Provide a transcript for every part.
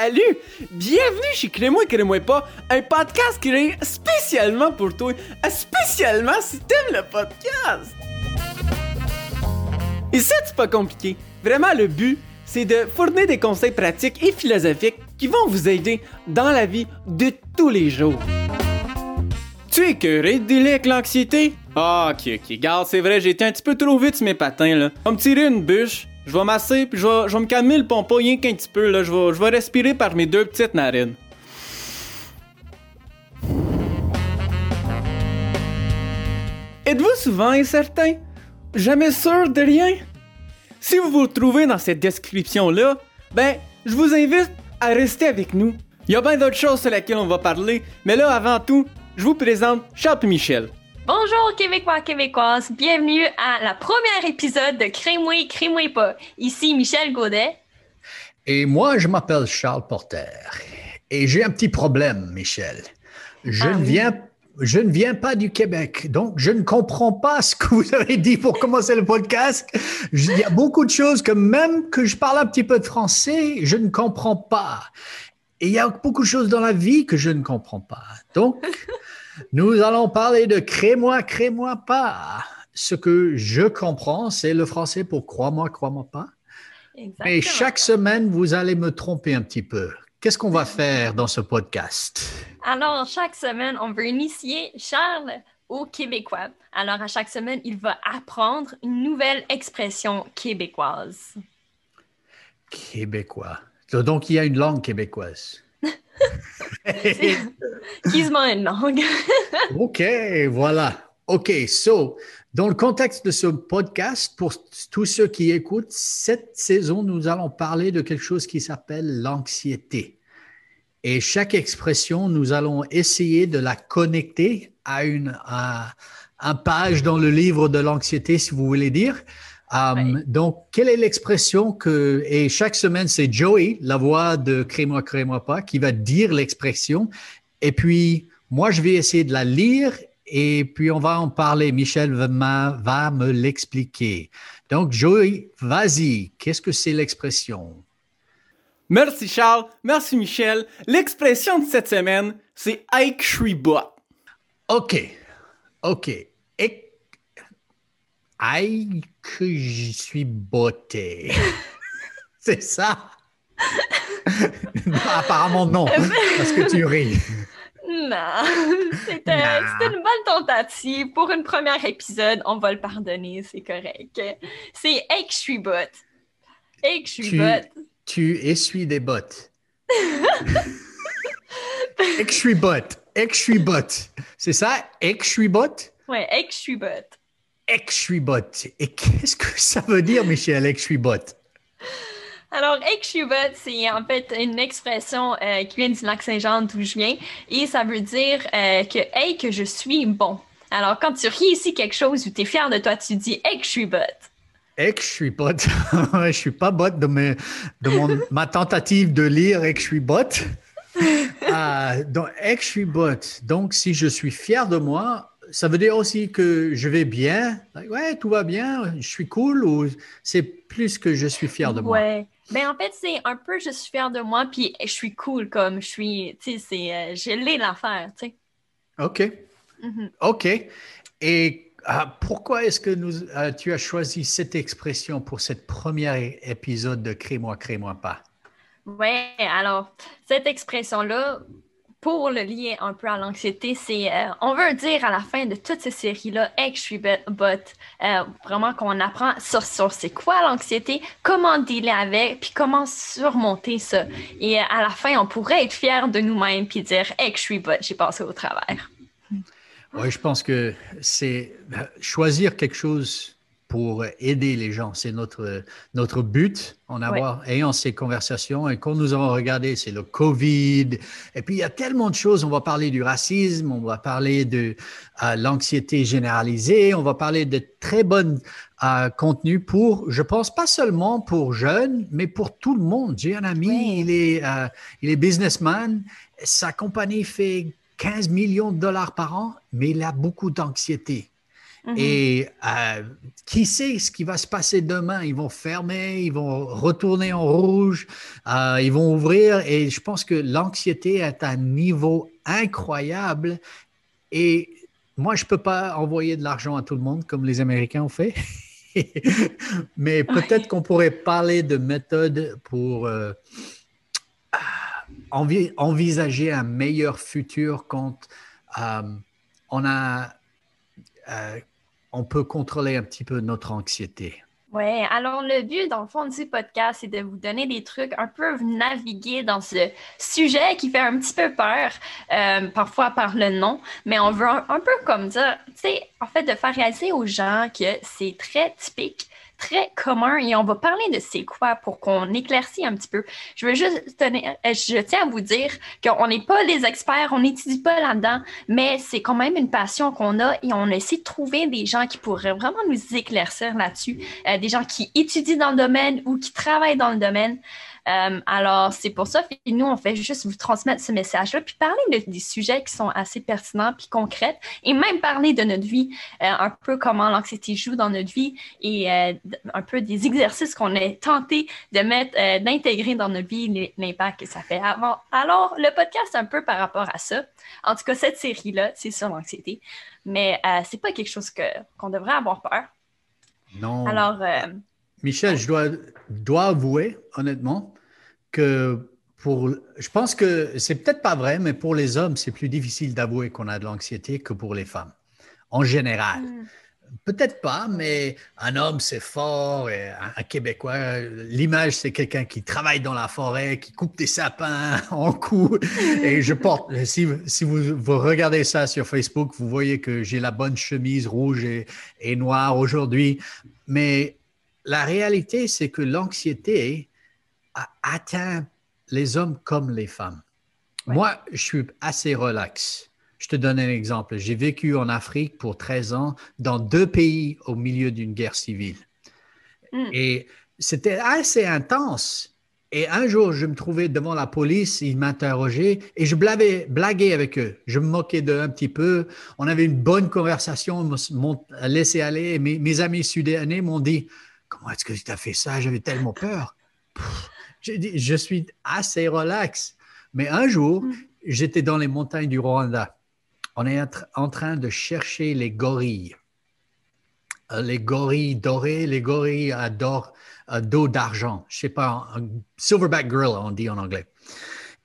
salut! Bienvenue chez Crée-moi, Crée-moi pas, un podcast créé spécialement pour toi, spécialement si t'aimes le podcast! Et ça, c'est pas compliqué. Vraiment, le but, c'est de fournir des conseils pratiques et philosophiques qui vont vous aider dans la vie de tous les jours. Tu es écœuré de dealer avec l'anxiété? Ah, ok, ok. Garde, c'est vrai, j'ai été un petit peu trop vite sur mes patins, là. On me tirer une bûche, je vais masser, puis je vais, me calmer le pompon rien qu'un petit peu, là. Je vais, respirer par mes deux petites narines. Êtes-vous souvent incertain? Jamais sûr de rien? Si vous vous retrouvez dans cette description-là, ben, je vous invite à rester avec nous. Il y a bien d'autres choses sur lesquelles on va parler, mais là, avant tout, je vous présente Charles Michel. Bonjour Québécois, Québécoises, bienvenue à la première épisode de Crée-moi, Crée-moi pas. Ici Michel Gaudet. Et moi, je m'appelle Charles Porter. Et j'ai un petit problème, Michel. Je, Ah ne oui. viens, je ne viens pas du Québec, donc je ne comprends pas ce que vous avez dit pour commencer le podcast. Il y a beaucoup de choses que même que je parle un petit peu de français, je ne comprends pas. Et il y a beaucoup de choses dans la vie que je ne comprends pas. Donc, nous allons parler de crée-moi, crée-moi pas. Ce que je comprends, c'est le français pour crois-moi, crois-moi pas. Exactement. Mais chaque semaine, vous allez me tromper un petit peu. Qu'est-ce qu'on va faire dans ce podcast? Alors, chaque semaine, on veut initier Charles au Québécois. Alors, à chaque semaine, il va apprendre une nouvelle expression québécoise. Québécois. Donc, il y a une langue québécoise. Met une langue. OK, voilà. OK, so, dans le contexte de ce podcast, pour tous ceux qui écoutent, cette saison, nous allons parler de quelque chose qui s'appelle l'anxiété. Et chaque expression, nous allons essayer de la connecter à une à, un page dans le livre de l'anxiété, si vous voulez dire. Um, Ouais. Donc, quelle est l'expression que, et chaque semaine, c'est Joey, la voix de Crée-moi, crée-moi pas, qui va dire l'expression. Et puis, moi, je vais essayer de la lire et puis on va en parler. Michel va, me l'expliquer. Donc, Joey, vas-y, qu'est-ce que c'est l'expression? Merci Charles, merci Michel. L'expression de cette semaine, c'est Ike Shribot. OK, OK. Et... Aïe, que je suis botté. c'est ça? Non, apparemment, non, parce que tu ris. Non, c'était une bonne tentative. Pour un premier épisode, on va le pardonner, c'est correct. C'est Hey, que je suis bot. Hey, que je suis Tu- essuies des bottes. Et que je suis botte. Que je suis botte. C'est ça? Et que je suis botte? Ouais, hey, que je suis bot. Et qu'est-ce que ça veut dire, Michel, et que je suis botte? Alors, hey, que je suis bot, c'est en fait une expression euh, qui vient du lac Saint-Jean d'où je viens et ça veut dire euh, que hey, que je suis bon. Alors, quand tu réussis quelque chose ou tu es fier de toi, tu dis hey, que je suis bot. Et que je suis botte. je suis pas botte de, mes- de mon, ma tentative de lire et que je suis botte. Ah, donc, et que je suis botte. Donc, si je suis fier de moi, ça veut dire aussi que je vais bien? Ouais, tout va bien, je suis cool ou c'est plus que je suis fier de moi? Ouais. Ben en fait, c'est un peu je suis fier de moi puis je suis cool comme je suis, tu sais, c'est euh, je l'ai l'affaire, tu sais. OK. Mhm. OK. Et ah, pourquoi est-ce que nous, ah, tu as choisi cette expression pour cette première épisode de Crée-moi, crée-moi pas? Ouais, alors cette expression-là, pour le lier un peu à l'anxiété, c'est euh, on veut dire à la fin de toute cette série-là, hey, je suis euh, vraiment qu'on apprend sur, sur c'est quoi l'anxiété, comment dealer avec, puis comment surmonter ça. Et euh, à la fin, on pourrait être fier de nous-mêmes puis dire, hey, je suis bot, j'ai passé au travers. Oui, je pense que c'est euh, choisir quelque chose pour aider les gens. C'est notre, notre but en avoir, ayant ces conversations. Et quand nous avons regardé, c'est le COVID. Et puis, il y a tellement de choses. On va parler du racisme, on va parler de euh, l'anxiété généralisée, on va parler de très bons euh, contenus pour, je pense, pas seulement pour jeunes, mais pour tout le monde. J'ai un ami, Ouais. il, est, euh, il est businessman. Sa compagnie fait 15 millions de dollars par an, mais il a beaucoup d'anxiété. Mhm. Et euh, qui sait ce qui va se passer demain? Ils vont fermer, ils vont retourner en rouge, euh, ils vont ouvrir. Et je pense que l'anxiété est à un niveau incroyable. Et moi, je ne peux pas envoyer de l'argent à tout le monde comme les Américains ont fait. Mais peut-être qu'on pourrait parler de méthodes pour euh, envisager un meilleur futur quand on a on peut contrôler un petit peu notre anxiété. Oui, alors le but, dans le fond, du podcast, c'est de vous donner des trucs, un peu naviguer dans ce sujet qui fait un petit peu peur, euh, parfois par le nom, mais on veut un, un peu comme ça, tu sais, en fait, de faire réaliser aux gens que c'est très typique très commun et on va parler de c'est quoi pour qu'on éclaircisse un petit peu. Je veux juste tenir, euh, je tiens à vous dire qu'on n'est pas les experts, on n'étudie pas là-dedans, mais c'est quand même une passion qu'on a et on essaie de trouver des gens qui pourraient vraiment nous éclaircir là-dessus, euh, des gens qui étudient dans le domaine ou qui travaillent dans le domaine. Euh, alors, c'est pour ça que nous, on fait juste vous transmettre ce message-là, puis parler de, des sujets qui sont assez pertinents puis concrets, et même parler de notre vie, euh, un peu comment l'anxiété joue dans notre vie et euh, un peu des exercices qu'on a tenté de mettre, d'intégrer dans notre vie, l'impact que ça fait. Alors, alors, le podcast, un peu par rapport à ça. En tout cas, cette série-là, c'est sur l'anxiété, mais c'est pas quelque chose qu'on devrait avoir peur. Non. Alors, Michel, je dois, dois avouer, honnêtement, que pour. Je pense que c'est peut-être pas vrai, mais pour les hommes, c'est plus difficile d'avouer qu'on a de l'anxiété que pour les femmes, en général. Hmm. Peut-être pas, mais un homme, c'est fort. Et un, Québécois, l'image, c'est quelqu'un qui travaille dans la forêt, qui coupe des sapins en coups. Et je porte, si, si vous, vous, regardez ça sur Facebook, vous voyez que j'ai la bonne chemise rouge et, et noire aujourd'hui. Mais la réalité, c'est que l'anxiété a atteint les hommes comme les femmes. Moi, je suis assez relax. Je te donne un exemple. J'ai vécu en Afrique pour 13 ans dans deux pays au milieu d'une guerre civile. Hmm. Et c'était assez intense. Et un jour, je me trouvais devant la police, ils m'interrogeaient et je blaguais, avec eux. Je me moquais d'eux un petit peu. On avait une bonne conversation, m'ont laissé aller. Mes, mes amis sud-soudanais m'ont dit Comment est-ce que tu as fait ça? J'avais tellement peur. Dit, je suis assez relax. Mais un jour, mm. j'étais dans les montagnes du Rwanda. On est en train de chercher les gorilles. Euh, les gorilles dorés, les gorilles à dos d'argent. Je sais pas, un silverback gorilla, on dit en anglais.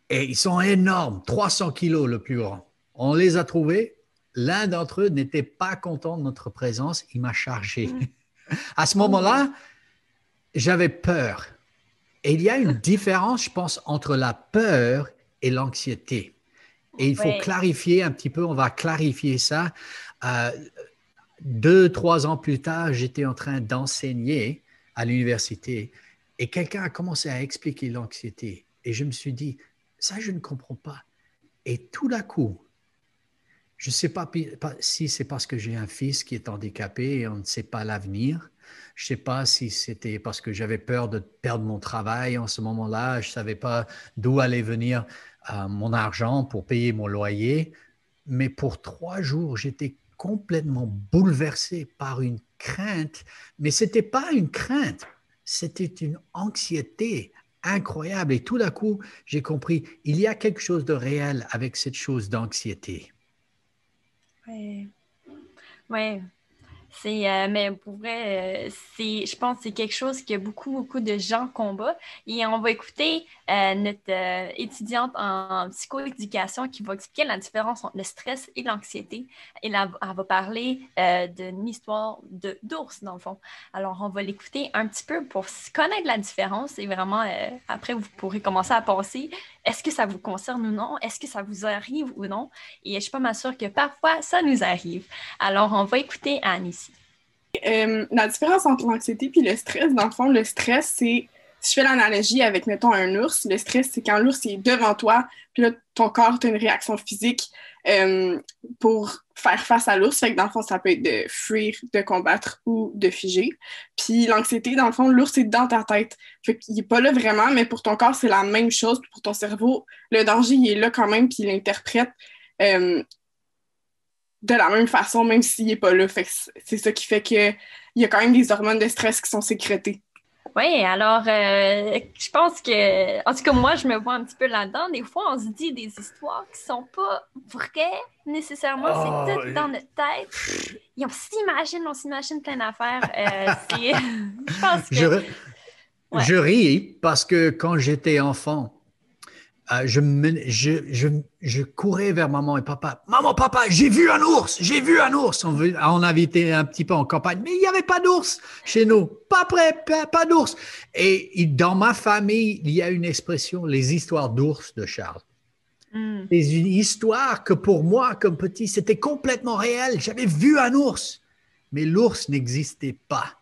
Et ils sont énormes, 300 kilos le plus grand. On les a trouvés. L'un d'entre eux n'était pas content de notre présence. Il m'a chargé. Mm. À ce moment-là, j'avais peur. Et il y a une différence, je pense, entre la peur et l'anxiété. Et il faut clarifier un petit peu, on va clarifier ça. Euh, deux, trois ans plus tard, j'étais en train d'enseigner à l'université et quelqu'un a commencé à expliquer l'anxiété. Et je me suis dit, ça, je ne comprends pas. Et tout d'un coup, je ne sais pas si c'est parce que j'ai un fils qui est handicapé et on ne sait pas l'avenir. Je ne sais pas si c'était parce que j'avais peur de perdre mon travail en ce moment-là. Je ne savais pas d'où allait venir euh, mon argent pour payer mon loyer. Mais pour trois jours, j'étais complètement bouleversé par une crainte. Mais ce n'était pas une crainte, c'était une anxiété incroyable. Et tout d'un coup, j'ai compris, il y a quelque chose de réel avec cette chose d'anxiété. Oui. Oui, c'est, euh, mais pour vrai, euh, c'est, je pense que c'est quelque chose que beaucoup, beaucoup de gens combattent. Et on va écouter euh, notre étudiante en psychoéducation qui va expliquer la différence entre le stress et l'anxiété. Et là, elle va parler d'une histoire de, d'ours, dans le fond. Alors, on va l'écouter un petit peu pour connaître la différence et vraiment, après, vous pourrez commencer à penser est-ce que ça vous concerne ou non? Est-ce que ça vous arrive ou non? Et je suis pas mal sûre que parfois, ça nous arrive. Alors, on va écouter Anne ici. Euh, la différence entre l'anxiété et le stress, dans le fond, le stress, c'est, si je fais l'analogie avec, mettons, un ours, le stress, c'est quand l'ours est devant toi, puis là, ton corps a une réaction physique euh, pour faire face à l'ours. Fait que dans le fond, ça peut être de fuir, de combattre ou de figer. Puis l'anxiété, dans le fond, l'ours est dans ta tête. Fait qu'il n'est pas là vraiment, mais pour ton corps, c'est la même chose. pour ton cerveau, le danger, il est là quand même, puis il interprète euh, de la même façon, même s'il n'est pas là. Fait c'est ça qui fait qu'il y a quand même des hormones de stress qui sont sécrétées. Oui, alors euh, je pense que, en tout cas, moi, je me vois un petit peu là-dedans. Des fois, on se dit des histoires qui sont pas vraies nécessairement, c'est oh, tout dans notre tête. Et on s'imagine, on s'imagine plein d'affaires. Euh, je pense que. Je, je ris parce que quand j'étais enfant, euh, je, je, je, je, courais vers maman et papa. Maman, papa, j'ai vu un ours, j'ai vu un ours. On, on été un petit peu en campagne, mais il n'y avait pas d'ours chez nous. Pas prêt, pas, d'ours. Et, dans ma famille, il y a une expression, les histoires d'ours de Charles. Hmm. C'est une histoire que pour moi, comme petit, c'était complètement réel. J'avais vu un ours, mais l'ours n'existait pas.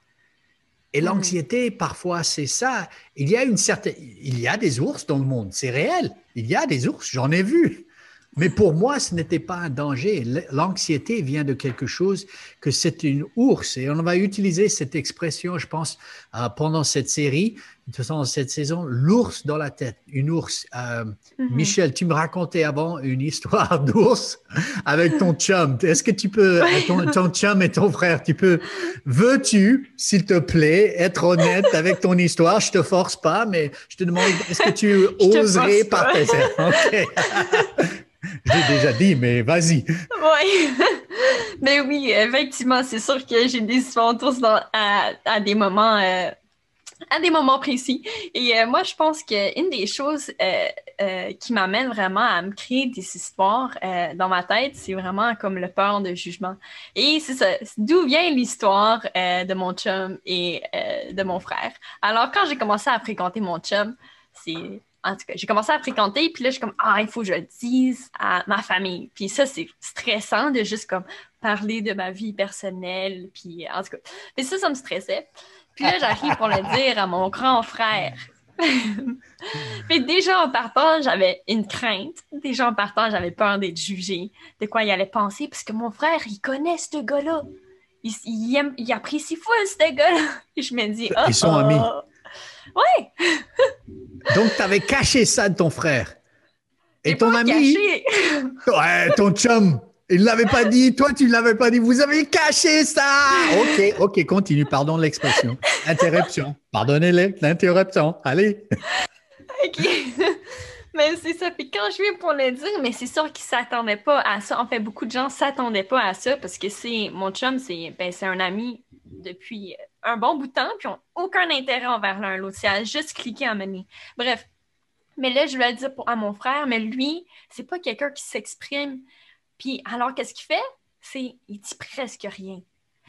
Et mm. l'anxiété, parfois, c'est ça. Il y a une certaine, il y a des ours dans le monde, c'est réel. Il y a des ours, j'en ai vu. Mais pour moi, ce n'était pas un danger. L'anxiété vient de quelque chose que c'est une ours. Et on va utiliser cette expression, je pense, euh, pendant cette série, de toute cette saison, l'ours dans la tête, une ours. Euh, mhm. Michel, tu me racontais avant une histoire d'ours avec ton chum. Est-ce que tu peux, ton, ton, chum et ton frère, tu peux, veux-tu, s'il te plaît, être honnête avec ton histoire? Je te force pas, mais je te demande, est-ce que tu oserais partager? OK. J'ai déjà dit, mais vas-y. Oui. mais oui, effectivement, c'est sûr que j'ai des histoires à, à, des moments. Euh, à des moments précis. Et euh, moi, je pense qu'une des choses euh, qui m'amène vraiment à me créer des histoires dans ma tête, c'est vraiment comme le peur de jugement. Et c'est ça, d'où vient l'histoire de mon chum et de mon frère. Alors, quand j'ai commencé à fréquenter mon chum, c'est en tout cas, j'ai commencé à fréquenter, puis là, je suis comme, ah, il faut que je le dise à ma famille. Puis ça, c'est stressant de juste comme parler de ma vie personnelle, puis en tout cas. Mais ça, ça me stressait. Puis là, j'arrive pour le dire à mon grand frère. Mais déjà en partant, j'avais une crainte. Déjà en partant, j'avais peur d'être jugée, de quoi il allait penser, parce que mon frère, il connaît ce gars-là. Il, il, aime, il apprécie fou ce gars-là. Je me dis, Ils sont amis. Oh, Ouais. Donc, tu avais caché ça de ton frère. Et ton ami. Caché. Ouais, ton chum. Il ne l'avait pas dit, toi tu ne l'avais pas dit, vous avez caché ça! Ok, ok, continue, pardon l'expression. Interruption. Pardonnez l'interruption. Allez. Ok. Mais c'est ça. Puis quand je viens pour le dire, mais c'est sûr qu'ils ne s'attendaient pas à ça. En fait, beaucoup de gens ne s'attendaient pas à ça parce que c'est mon chum, c'est ben, un ami depuis un bon bout de temps, puis n'ont aucun intérêt envers l'un l'autre. C'est juste cliquer à mener. Bref. Mais là, je voulais le dire à mon frère, mais lui, c'est pas quelqu'un qui s'exprime. Puis alors, qu'est-ce qu'il fait? C'est, il dit presque rien.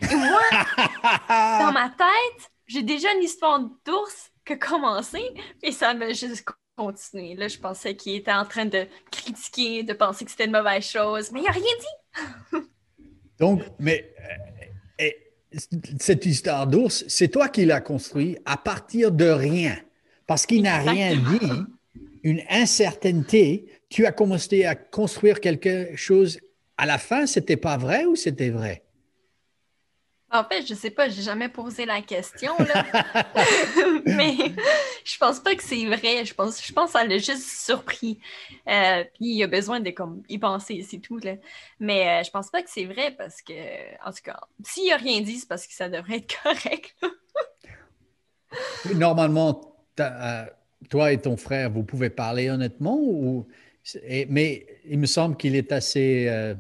Et moi, dans ma tête, j'ai déjà une histoire d'ours qui a commencé, et ça m'a juste continué. Là, je pensais qu'il était en train de critiquer, de penser que c'était une mauvaise chose, mais il n'a rien dit. Donc, mais euh, cette histoire d'ours, c'est toi qui l'as construit à partir de rien. Parce qu'il n'a rien dit, une incertitude, tu as commencé à construire quelque chose. À la fin, c'était pas vrai ou c'était vrai? En fait, je sais pas, j'ai jamais posé la question, mais je pense pas que c'est vrai. Je pense, je pense juste surpris. Euh, puis il a besoin de comme y penser, c'est tout. Là. Mais euh, je pense pas que c'est vrai parce que, en tout cas, s'il a rien dit, c'est parce que ça devrait être correct. Normalement, euh, toi et ton frère, vous pouvez parler honnêtement ou mais il me semble qu'il est assez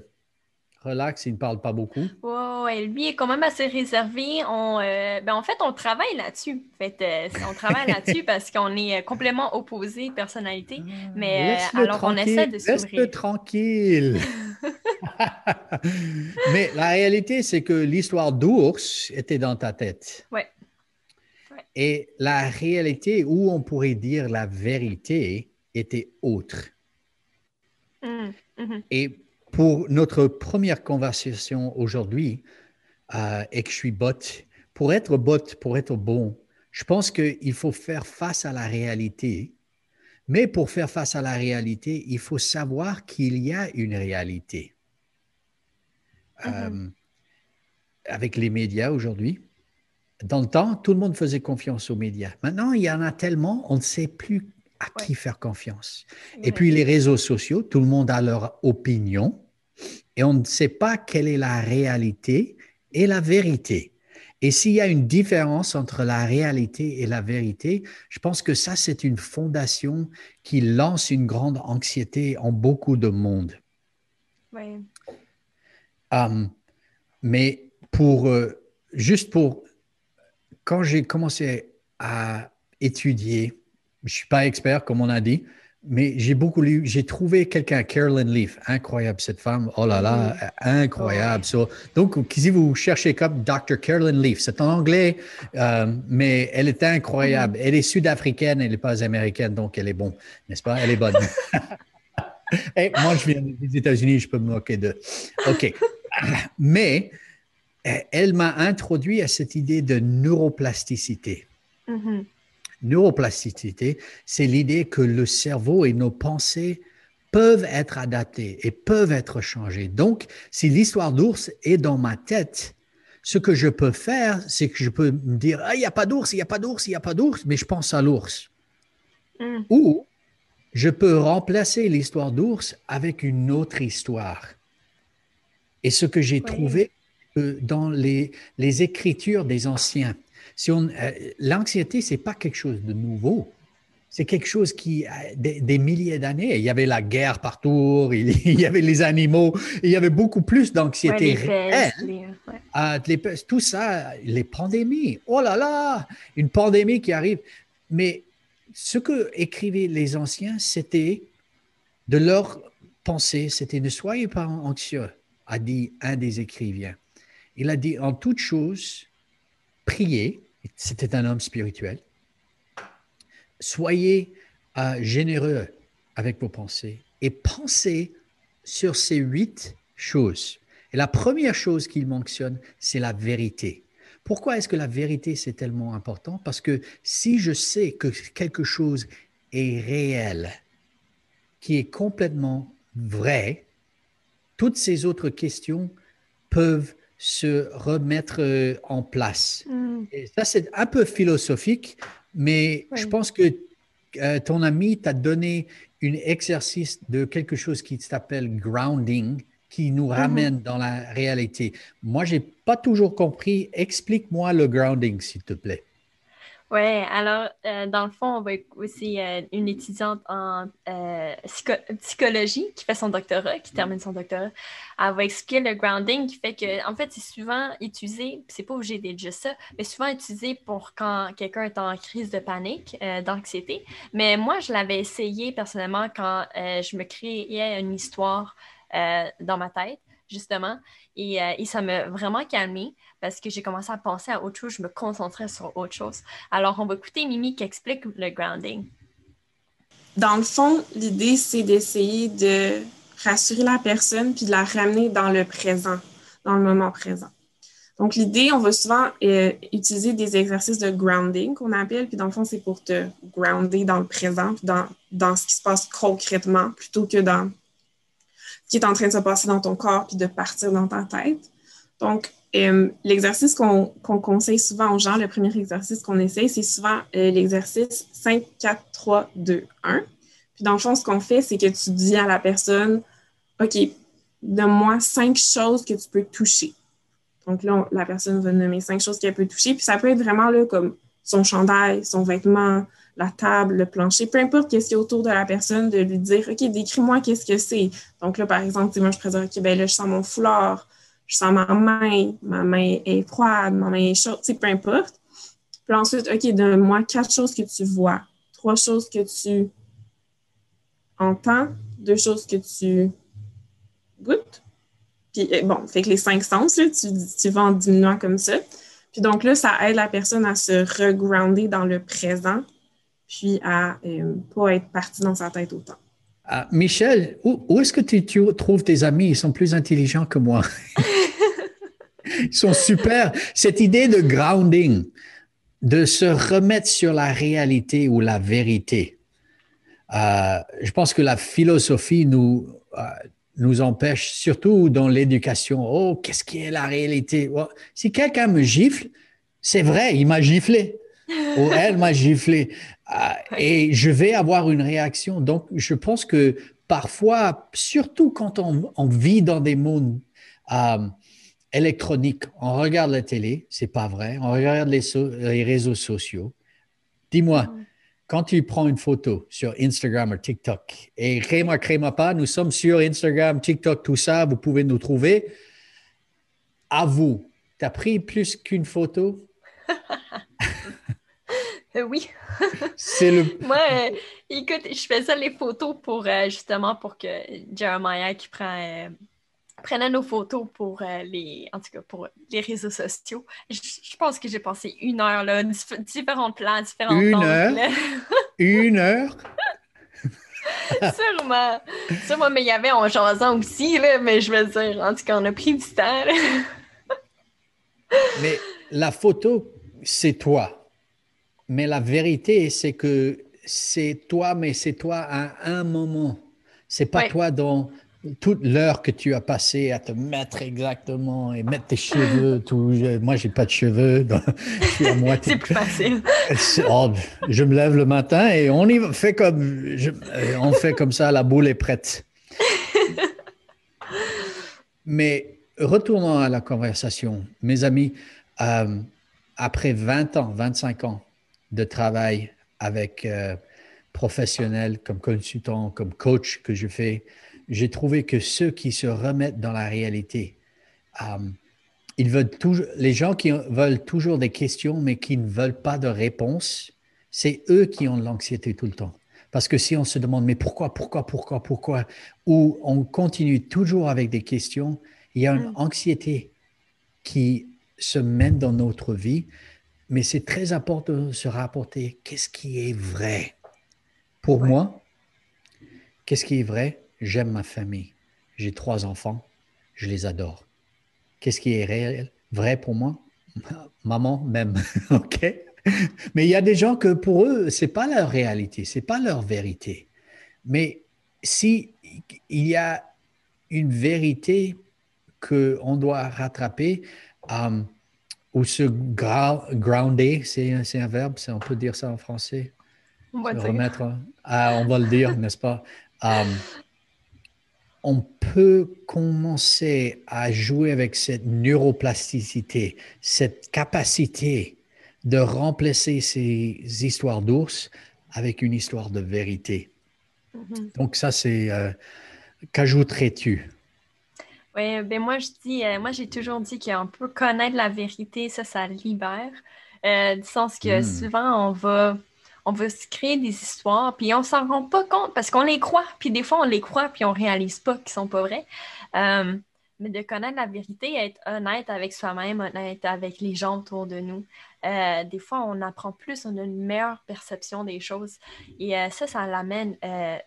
relax, il ne parle pas beaucoup. Oui, lui est quand même assez réservé. On, euh, ben, en fait, on travaille là-dessus. En fait, euh, on travaille là-dessus parce qu'on est complètement opposés personnalité. Ah, mais euh, alors, on essaie de s'ouvrir. Laisse-le tranquille. mais la réalité, c'est que l'histoire d'ours était dans ta tête. Oui. Et la réalité, où on pourrait dire la vérité, était autre. Mmh, mmh. Et pour notre première conversation aujourd'hui, euh, et que je suis bot, pour être bot, pour être bon, je pense qu'il faut faire face à la réalité. Mais pour faire face à la réalité, il faut savoir qu'il y a une réalité. Euh, avec les médias aujourd'hui, dans le temps, tout le monde faisait confiance aux médias. Maintenant, il y en a tellement, on ne sait plus à qui faire confiance. Et puis les réseaux sociaux, tout le monde a leur opinion. Et on ne sait pas quelle est la réalité et la vérité. Et s'il y a une différence entre la réalité et la vérité, je pense que ça, c'est une fondation qui lance une grande anxiété en beaucoup de monde. Oui. Um, mais pour, euh, juste pour, quand j'ai commencé à étudier, je ne suis pas expert, comme on a dit, mais j'ai beaucoup lu, j'ai trouvé quelqu'un, Carolyn Leaf, incroyable cette femme, oh là là, incroyable. ça. donc, si vous cherchez comme Dr. Carolyn Leaf, c'est en anglais, euh, mais elle est incroyable. Elle est sud-africaine, elle n'est pas américaine, donc elle est bonne, n'est-ce pas? Elle est bonne. Et moi, je viens des États-Unis, je peux me moquer de. OK. Mais elle m'a introduit à cette idée de neuroplasticité. Mhm. Neuroplasticité, c'est l'idée que le cerveau et nos pensées peuvent être adaptés et peuvent être changés. Donc, si l'histoire d'ours est dans ma tête, ce que je peux faire, c'est que je peux me dire, ah, il n'y a pas d'ours, il n'y a pas d'ours, il n'y a pas d'ours, mais je pense à l'ours. Mm. Ou je peux remplacer l'histoire d'ours avec une autre histoire. Et ce que j'ai Oui. trouvé euh, dans les, les écritures des anciens, si on, euh, l'anxiété, c'est pas quelque chose de nouveau. C'est quelque chose qui, a des, des milliers d'années, il y avait la guerre partout, il, il y avait les animaux, il y avait beaucoup plus Ouais, d'anxiété les réelle. ouais. Ah, les tout ça, les pandémies. Oh là là, une pandémie qui arrive. Mais ce que écrivaient les anciens, c'était de leur pensée, c'était ne soyez pas anxieux, a dit un des écrivains. Il a dit en toute chose, priez, c'était un homme spirituel, soyez euh, généreux avec vos pensées et pensez sur ces huit choses. Et la première chose qu'il mentionne, c'est la vérité. Pourquoi est-ce que la vérité, c'est tellement important? Parce que si je sais que quelque chose est réel, qui est complètement vrai, toutes ces autres questions peuvent se remettre euh, en place. Mm. Et ça, c'est un peu philosophique, mais Oui. je pense que euh, ton ami t'a donné un exercice de quelque chose qui s'appelle grounding, qui nous ramène dans la réalité. Moi, j'ai pas toujours compris. Explique-moi le grounding, s'il te plaît. Ouais, alors, euh, dans le fond, on va aussi euh, une étudiante en euh, psycho- psychologie qui fait son doctorat, qui termine son doctorat. Elle va expliquer le grounding qui fait que, en fait, c'est souvent utilisé, c'est pas obligé d'être juste ça, mais souvent utilisé pour quand quelqu'un est en crise de panique, d'anxiété. Mais moi, je l'avais essayé personnellement quand je me créais une histoire dans ma tête, justement, et, euh, et ça m'a vraiment calmée parce que j'ai commencé à penser à autre chose, je me concentrais sur autre chose. Alors, on va écouter Mimi qui explique le grounding. Dans le fond, l'idée, c'est d'essayer de rassurer la personne puis de la ramener dans le présent, dans le moment présent. Donc, l'idée, on va souvent euh, utiliser des exercices de grounding qu'on appelle, puis dans le fond, c'est pour te grounder dans le présent, dans, dans ce qui se passe concrètement, plutôt que dans qui est en train de se passer dans ton corps, puis de partir dans ta tête. Donc, euh, l'exercice qu'on conseille souvent aux gens, le premier exercice qu'on essaye, c'est souvent euh, l'exercice 5, 4, 3, 2, 1. Puis dans le fond, ce qu'on fait, c'est que tu dis à la personne, OK, donne-moi cinq choses que tu peux toucher. Donc là, la personne va nommer cinq choses qu'elle peut toucher. Puis ça peut être vraiment là, comme son chandail, son vêtement, la table, le plancher, peu importe qu'est-ce qui est autour de la personne, de lui dire, OK, décris-moi qu'est-ce que c'est. Donc là, par exemple, moi, je présente, OK, ben là, je sens mon foulard, je sens ma main, ma main est froide, ma main est chaude, tu sais, peu importe. Puis ensuite, OK, donne-moi quatre choses que tu vois, trois choses que tu entends, deux choses que tu goûtes. Puis euh, bon, fait que les cinq sens, tu, tu vas en diminuant comme ça. Puis donc là, ça aide la personne à se regrounder dans le présent, puis à ne pas être parti dans sa tête autant. Ah, Michel, où, où est-ce que tu, tu trouves tes amis? Ils sont plus intelligents que moi. Ils sont super. Cette idée de grounding, de se remettre sur la réalité ou la vérité. Euh, je pense que la philosophie nous, euh, nous empêche, surtout dans l'éducation. Oh, qu'est-ce qui est la réalité? Oh, si quelqu'un me gifle, c'est vrai, il m'a giflé. Ou elle m'a giflé. Euh, et je vais avoir une réaction. Donc, je pense que parfois, surtout quand on, vit dans des mondes euh, électroniques, on regarde la télé, c'est pas vrai, on regarde les, les réseaux sociaux. Dis-moi, mm. quand tu prends une photo sur Instagram ou TikTok, et crée-moi, crée-moi pas, nous sommes sur Instagram, TikTok, tout ça, vous pouvez nous trouver. À vous, tu as pris plus qu'une photo? Euh, oui. c'est le. Moi, euh, écoute, je faisais les photos pour euh, justement pour que Jeremiah qui prend prenait nos photos pour les en tout cas pour les réseaux sociaux. Je, pense que j'ai passé une heure là, différents plans, différents Une heure? une heure? Sûrement. Sûrement, mais il y avait en jasant aussi, là, mais je veux dire, en tout cas, on a pris du temps. mais la photo, c'est toi. Mais la vérité, c'est que c'est toi, mais c'est toi à un moment. C'est pas toi dans toute l'heure que tu as passé à te mettre exactement et mettre tes cheveux. Tout, moi, j'ai pas de cheveux. c'est plus facile. Oh, je me lève le matin et on y fait comme, on fait comme ça, la boule est prête. Mais retournons à la conversation, mes amis. Euh, après 20 ans, 25 ans, de travail avec euh, professionnels comme consultant, comme coach que je fais, j'ai trouvé que ceux qui se remettent dans la réalité, euh, ils veulent toujours, les gens qui veulent toujours des questions mais qui ne veulent pas de réponse, c'est eux qui ont de l'anxiété tout le temps. Parce que si on se demande mais pourquoi, pourquoi, pourquoi, pourquoi, ou on continue toujours avec des questions, il y a une mm. anxiété qui se mène dans notre vie mais c'est très important de se rapporter qu'est-ce qui est vrai. Pour moi, qu'est-ce qui est vrai? J'aime ma famille. J'ai trois enfants. Je les adore. Qu'est-ce qui est réel? Vrai pour moi? Maman même. OK? Mais il y a des gens que pour eux, c'est pas leur réalité, c'est pas leur vérité. Mais si il y a une vérité qu'on doit rattraper, euh, ou se grounder, c'est un verbe, on peut dire ça en français. On va, remettre, ah, on va le dire, n'est-ce pas? Um, on peut commencer à jouer avec cette neuroplasticité, cette capacité de remplacer ces histoires d'ours avec une histoire de vérité. Mm-hmm. Donc ça, c'est... Euh, qu'ajouterais-tu? Oui, ben moi je dis, euh, moi j'ai toujours dit qu'on peut connaître la vérité, ça, ça libère. Euh, du sens que hmm. souvent on va, on va se créer des histoires, puis on s'en rend pas compte parce qu'on les croit, puis des fois on les croit, puis on réalise pas qu'ils sont pas vrais. Euh, mais de connaître la vérité, être honnête avec soi-même, honnête avec les gens autour de nous. des fois, on apprend plus, on a une meilleure perception des choses. Et ça, ça l'amène,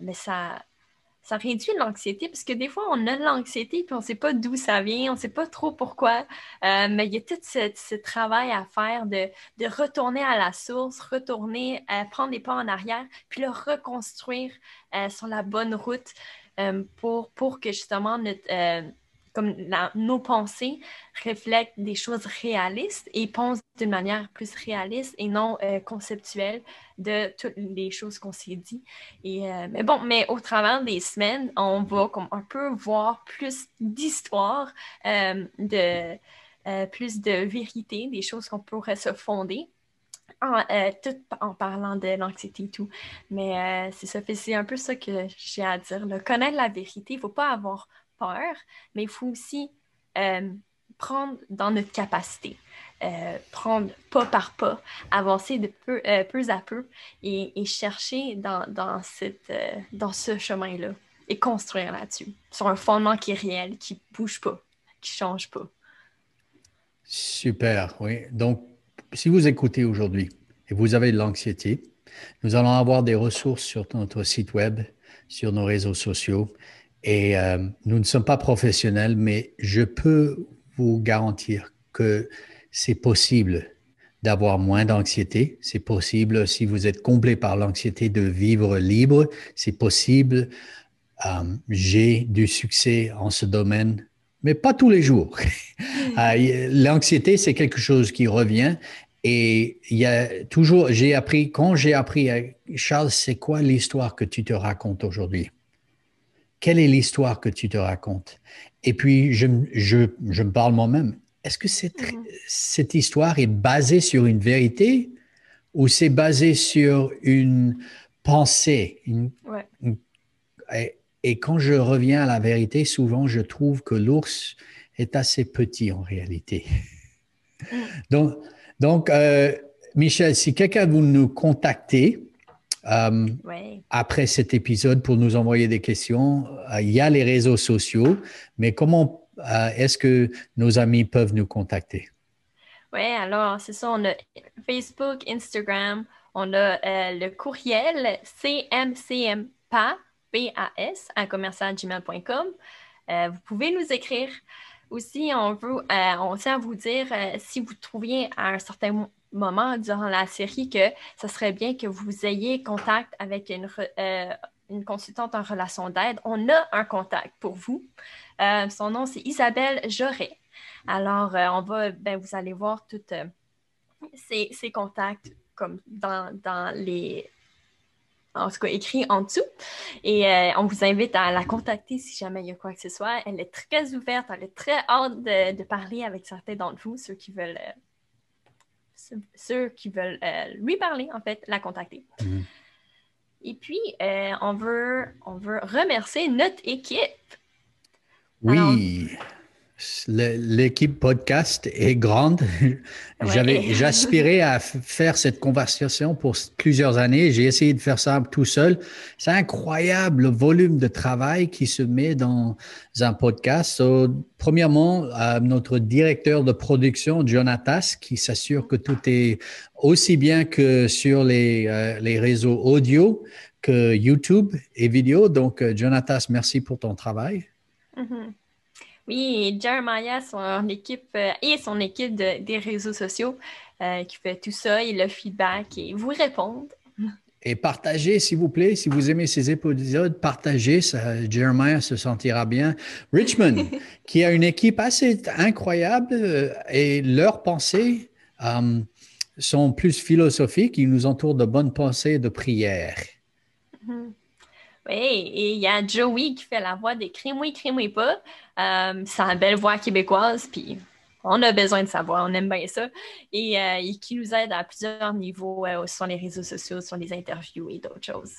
mais ça, ça réduit l'anxiété parce que des fois, on a l'anxiété puis on ne sait pas d'où ça vient, on ne sait pas trop pourquoi. Euh, mais il y a tout ce, travail à faire de, retourner à la source, retourner, euh, prendre des pas en arrière, puis le reconstruire euh, sur la bonne route pour, pour que justement notre comme nos pensées reflètent des choses réalistes et pensent d'une manière plus réaliste et non euh, conceptuelle de toutes les choses qu'on s'est dit. Et, euh, mais bon, mais au travers des semaines, on va comme un peu voir plus d'histoire, euh, de plus de vérité, des choses qu'on pourrait se fonder. En, tout en parlant de l'anxiété et tout. Mais c'est ça, c'est un peu ça que j'ai à dire. Connaître la vérité, il ne faut pas avoir peur, mais il faut aussi euh, prendre dans notre capacité, euh, prendre pas par pas, avancer de peu, euh, peu à peu et, chercher dans, dans, cette, dans ce chemin-là et construire là-dessus, sur un fondement qui est réel, qui bouge pas, qui change pas. Super, oui. Donc, si vous écoutez aujourd'hui et vous avez de l'anxiété, nous allons avoir des ressources sur notre site web, sur nos réseaux sociaux et euh, nous ne sommes pas professionnels, mais je peux vous garantir que c'est possible d'avoir moins d'anxiété. C'est possible, si vous êtes comblé par l'anxiété, de vivre libre. C'est possible. Euh, j'ai du succès en ce domaine, mais pas tous les jours. Euh, l'anxiété, c'est quelque chose qui revient. Et il y a toujours, j'ai appris, quand j'ai appris, Charles, c'est quoi l'histoire que tu te racontes aujourd'hui? Quelle est l'histoire que tu te racontes? Et puis, je, je, je me parle moi-même. Est-ce que cette, mm-hmm. cette histoire est basée sur une vérité ou c'est basé sur une pensée? Et, quand je reviens à la vérité, souvent je trouve que l'ours est assez petit en réalité. Mm. donc, donc euh, Michel, si quelqu'un veut nous contacter, euh, après cet épisode pour nous envoyer des questions. Euh, il y a les réseaux sociaux, mais comment euh, est-ce que nos amis peuvent nous contacter? Oui, alors c'est ça, on a Facebook, Instagram, on a le courriel cmcmpas, P-A-S, à commercialgmail.com. vous pouvez nous écrire. Aussi, on veut, on tient à vous dire si vous trouviez à un certain moment durant la série que ce serait bien que vous ayez contact avec une, euh, consultante en relation d'aide. On a un contact pour vous. Euh, son nom, c'est Isabelle Joret. Alors, euh, on va, ben, vous allez voir tous ces, contacts comme dans, les en tout cas écrit en dessous. Et on vous invite à la contacter si jamais il y a quoi que ce soit. Elle est très ouverte, elle est très hâte de parler avec certains d'entre vous, ceux qui veulent ceux qui veulent euh, lui parler, en fait, la contacter. Mhm. Et puis, euh, on, veut, on veut remercier notre équipe. Oui. L'équipe podcast est grande. J'avais, j'aspirais à faire cette conversation pour plusieurs années. J'ai essayé de faire ça tout seul. C'est incroyable le volume de travail qui se met dans un podcast. premièrement, euh, notre directeur de production, Jonatas, qui s'assure que tout est aussi bien que sur les, euh, les réseaux audio que YouTube et vidéo. Donc, euh, Jonatas, merci pour ton travail. Mm-hmm. Oui, Jeremiah, son équipe euh, et son équipe des réseaux sociaux euh, qui fait tout ça et le feedback et vous répondent. Et partagez, s'il vous plaît, si vous aimez ces épisodes, partagez, ça, Jeremiah se sentira bien. Richmond, qui a une équipe assez incroyable euh, et leurs pensées sont plus philosophiques, ils nous entourent de bonnes pensées et de prières. Mm-hmm. Oui, et il y a Joey qui fait la voix des Crime-oui, crime pas. Euh, c'est une belle voix québécoise, puis on a besoin de sa voix, on aime bien ça. Et, euh, qui nous aide à plusieurs niveaux euh, sur les réseaux sociaux, sur les interviews et d'autres choses.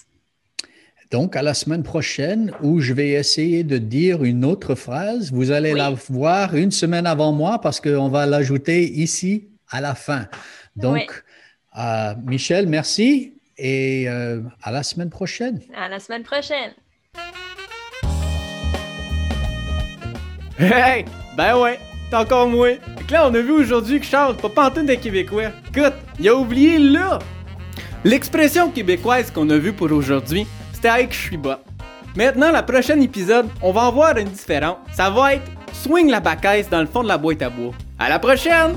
Donc, à la semaine prochaine, où je vais essayer de dire une autre phrase. Vous allez la voir une semaine avant moi parce qu'on va l'ajouter ici à la fin. Donc, Michel, merci et à la semaine prochaine. À la semaine prochaine. Hey! Ben ouais, t'es encore moins. Fait là, on a vu aujourd'hui que Charles, pas pantoute des Québécois. Écoute, il a oublié là! L'expression québécoise qu'on a vue pour aujourd'hui, c'était avec je suis bas. Maintenant, la prochaine épisode, on va en voir une différente. Ça va être swing la bacaisse dans le fond de la boîte à bois. À la prochaine!